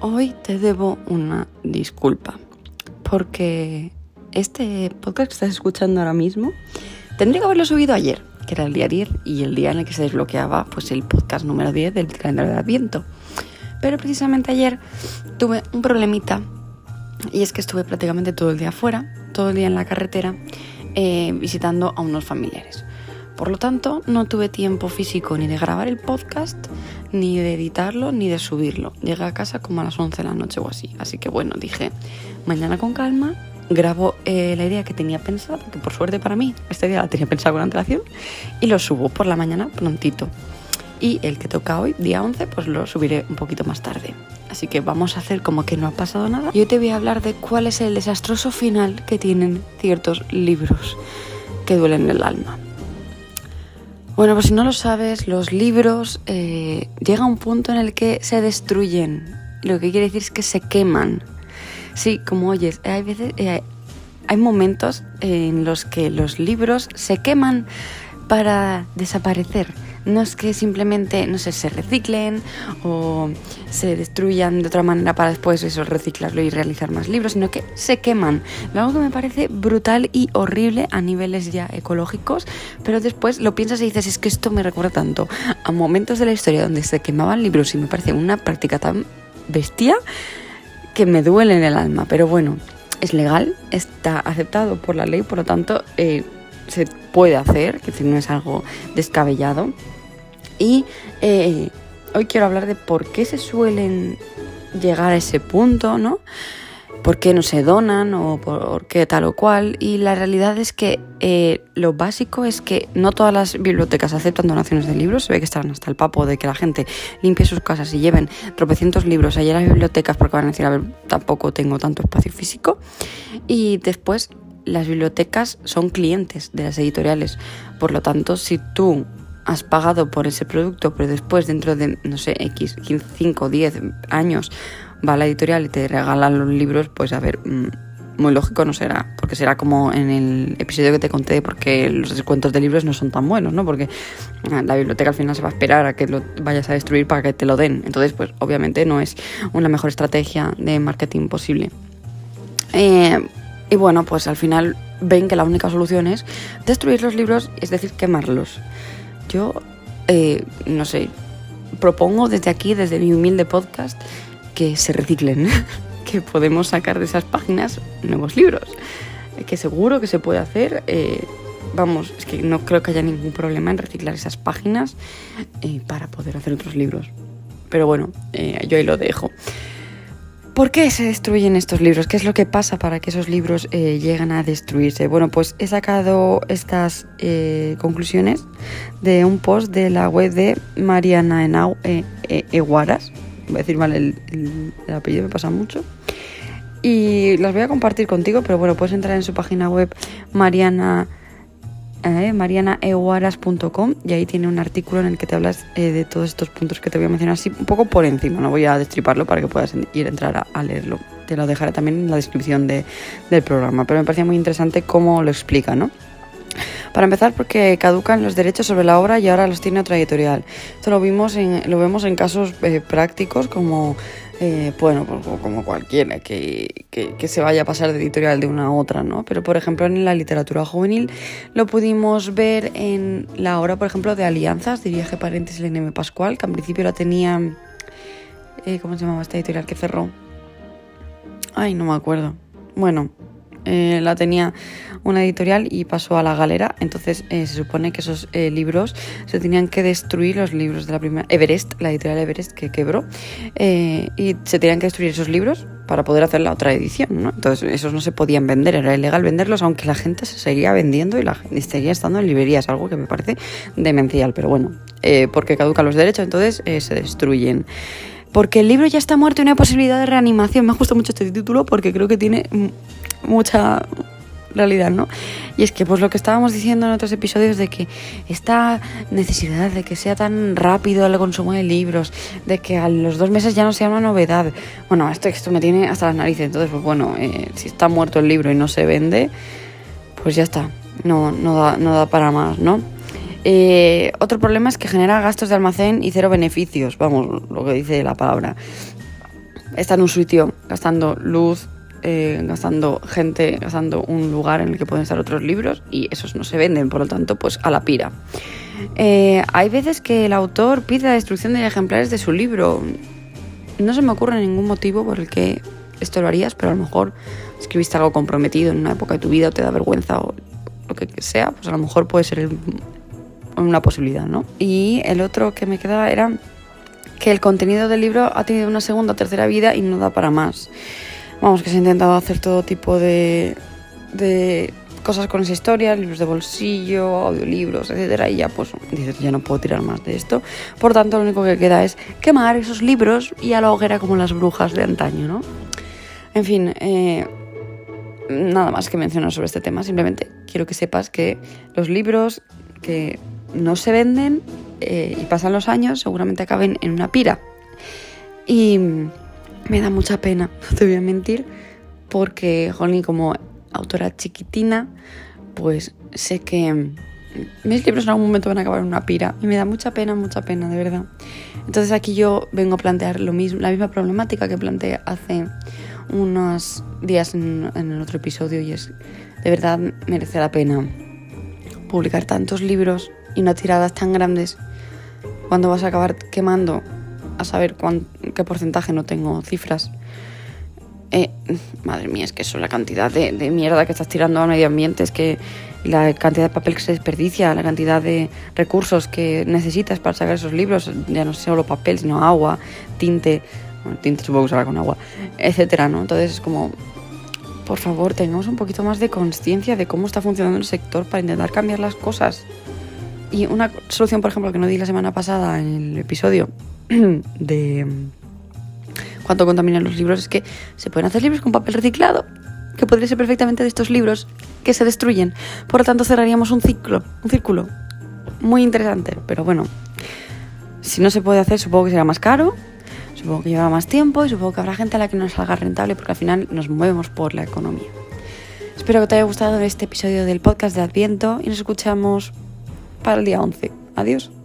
Hoy te debo una disculpa, porque este podcast que estás escuchando ahora mismo tendría que haberlo subido ayer, que era el día 10 y el día en el que se desbloqueaba pues, el podcast número 10 del calendario de Adviento. Pero precisamente ayer tuve un problemita y es que estuve prácticamente todo el día afuera, todo el día en la carretera, eh, visitando a unos familiares. Por lo tanto, no tuve tiempo físico ni de grabar el podcast, ni de editarlo, ni de subirlo. Llegué a casa como a las 11 de la noche o así. Así que bueno, dije, mañana con calma, grabo eh, la idea que tenía pensada, que por suerte para mí, esta idea la tenía pensada con antelación, y lo subo por la mañana prontito. Y el que toca hoy, día 11, pues lo subiré un poquito más tarde. Así que vamos a hacer como que no ha pasado nada. Y hoy te voy a hablar de cuál es el desastroso final que tienen ciertos libros que duelen el alma. Bueno, pues si no lo sabes, los libros eh, llega un punto en el que se destruyen. Lo que quiere decir es que se queman. Sí, como oyes, hay veces, eh, hay momentos en los que los libros se queman para desaparecer no es que simplemente, no sé, se reciclen o se destruyan de otra manera para después eso reciclarlo y realizar más libros, sino que se queman. Algo que me parece brutal y horrible a niveles ya ecológicos, pero después lo piensas y dices, es que esto me recuerda tanto a momentos de la historia donde se quemaban libros y me parece una práctica tan bestia que me duele en el alma, pero bueno, es legal, está aceptado por la ley, por lo tanto eh, se puede hacer, que no es algo descabellado. Y eh, hoy quiero hablar de por qué se suelen llegar a ese punto, ¿no? por qué no se donan o por qué tal o cual. Y la realidad es que eh, lo básico es que no todas las bibliotecas aceptan donaciones de libros. Se ve que están hasta el papo de que la gente limpie sus casas y lleven tropecientos libros allá a las bibliotecas porque van a decir, a ver, tampoco tengo tanto espacio físico. Y después las bibliotecas son clientes de las editoriales. Por lo tanto, si tú has pagado por ese producto, pero después dentro de, no sé, X, 5, 10 años va a la editorial y te regalan los libros, pues a ver, mm, muy lógico no será, porque será como en el episodio que te conté, porque los descuentos de libros no son tan buenos, ¿no? Porque ah, la biblioteca al final se va a esperar a que lo vayas a destruir para que te lo den. Entonces, pues obviamente no es una mejor estrategia de marketing posible. Eh, y bueno, pues al final ven que la única solución es destruir los libros, es decir, quemarlos. Yo, eh, no sé, propongo desde aquí, desde mi humilde podcast, que se reciclen, que podemos sacar de esas páginas nuevos libros, que seguro que se puede hacer. Eh, vamos, es que no creo que haya ningún problema en reciclar esas páginas eh, para poder hacer otros libros. Pero bueno, yo ahí lo dejo. ¿Por qué se destruyen estos libros? ¿Qué es lo que pasa para que esos libros eh, lleguen a destruirse? Bueno, pues he sacado estas eh, conclusiones de un post de la web de Mariana Enau, eh, Eguaras. Voy a decir mal el, el, apellido, me pasa mucho. Y las voy a compartir contigo, pero bueno, puedes entrar en su página web Mariana eh, y ahí tiene un artículo en el que te hablas eh, de todos estos puntos que te voy a mencionar así un poco por encima, no voy a destriparlo para que puedas ir a entrar a, leerlo. Te lo dejaré también en la descripción de, del programa, pero me parecía muy interesante cómo lo explica, ¿no? Para empezar, porque caducan los derechos sobre la obra y ahora los tiene otra editorial. Esto lo, vimos en, lo vemos en casos eh, prácticos como eh, bueno, pues, como cualquiera que, se vaya a pasar de editorial de una a otra, ¿no? Pero, por ejemplo, en la literatura juvenil lo pudimos ver en la obra, por ejemplo, de Alianzas, de Viaje Paréntesis M. Pascual, que en principio la tenía... Eh, ¿Cómo se llamaba esta editorial que cerró? Ay, no me acuerdo. Bueno, eh, la tenía una editorial y pasó a la galera. Entonces eh, se supone que esos eh, libros se tenían que destruir, los libros de la primera Everest, la editorial Everest que quebró, y se tenían que destruir esos libros para poder hacer la otra edición. ¿no? Entonces esos no se podían vender, era ilegal venderlos, aunque la gente se seguía vendiendo y la gente seguía estando en librerías, algo que me parece demencial. Pero bueno, porque caducan los derechos, entonces se destruyen porque el libro ya está muerto y no hay posibilidad de reanimación. Me ha gustado mucho este título porque creo que tiene mucha realidad, ¿no? Y es que pues lo que estábamos diciendo en otros episodios de que esta necesidad de que sea tan rápido el consumo de libros, de que a los dos meses ya no sea una novedad. Bueno, esto, esto me tiene hasta las narices, entonces pues bueno, eh, si está muerto el libro y no se vende, pues ya está, no, no, da, no da para más, ¿no? Eh, otro problema es que genera gastos de almacén y cero beneficios, vamos, lo que dice la palabra. está en un sitio gastando luz, eh, gastando gente, gastando un lugar en el que pueden estar otros libros y esos no se venden, por lo tanto, pues a la pira. Eh, hay veces que el autor pide la destrucción de ejemplares de su libro. No se me ocurre ningún motivo por el que esto lo harías, pero a lo mejor escribiste algo comprometido en una época de tu vida o te da vergüenza o lo que sea, pues a lo mejor puede ser una posibilidad, ¿no? Y el otro que me quedaba era que el contenido del libro ha tenido una segunda o tercera vida y no da para más. Vamos, que se ha intentado hacer todo tipo de, de cosas con esa historia, libros de bolsillo, audiolibros, etcétera, y ya pues dices, ya no puedo tirar más de esto. Por tanto, lo único que queda es quemar esos libros y a la hoguera como las brujas de antaño, ¿no? En fin, eh, nada más que mencionar sobre este tema, simplemente quiero que sepas que los libros que no se venden eh, y pasan los años seguramente acaben en una pira. Y me da mucha pena, no te voy a mentir, porque, Jolín, como autora chiquitina, pues sé que mis libros en algún momento van a acabar en una pira y me da mucha pena, mucha pena, de verdad. Entonces aquí yo vengo a plantear lo mismo, la misma problemática que planteé hace unos días en, en el otro episodio y es, de verdad merece la pena publicar tantos libros y no tiradas tan grandes cuando vas a acabar quemando a saber qué porcentaje, no tengo cifras. Eh, madre mía, es que eso, la cantidad de, mierda que estás tirando al medio ambiente, es que la cantidad de papel que se desperdicia, la cantidad de recursos que necesitas para sacar esos libros, ya no solo papel, sino agua, tinte, tinte supongo que se con agua, etcétera, ¿no? Entonces es como, por favor, tengamos un poquito más de conciencia de cómo está funcionando el sector para intentar cambiar las cosas. Y una solución, por ejemplo, que no di la semana pasada en el episodio de cuánto contaminan los libros es que se pueden hacer libros con papel reciclado, que podría ser perfectamente de estos libros que se destruyen. Por lo tanto, cerraríamos un ciclo, un círculo. Muy interesante, pero bueno, si no se puede hacer, supongo que será más caro, supongo que llevará más tiempo y supongo que habrá gente a la que no salga rentable porque al final nos movemos por la economía. Espero que te haya gustado este episodio del podcast de Adviento y nos escuchamos para el día 11. Adiós.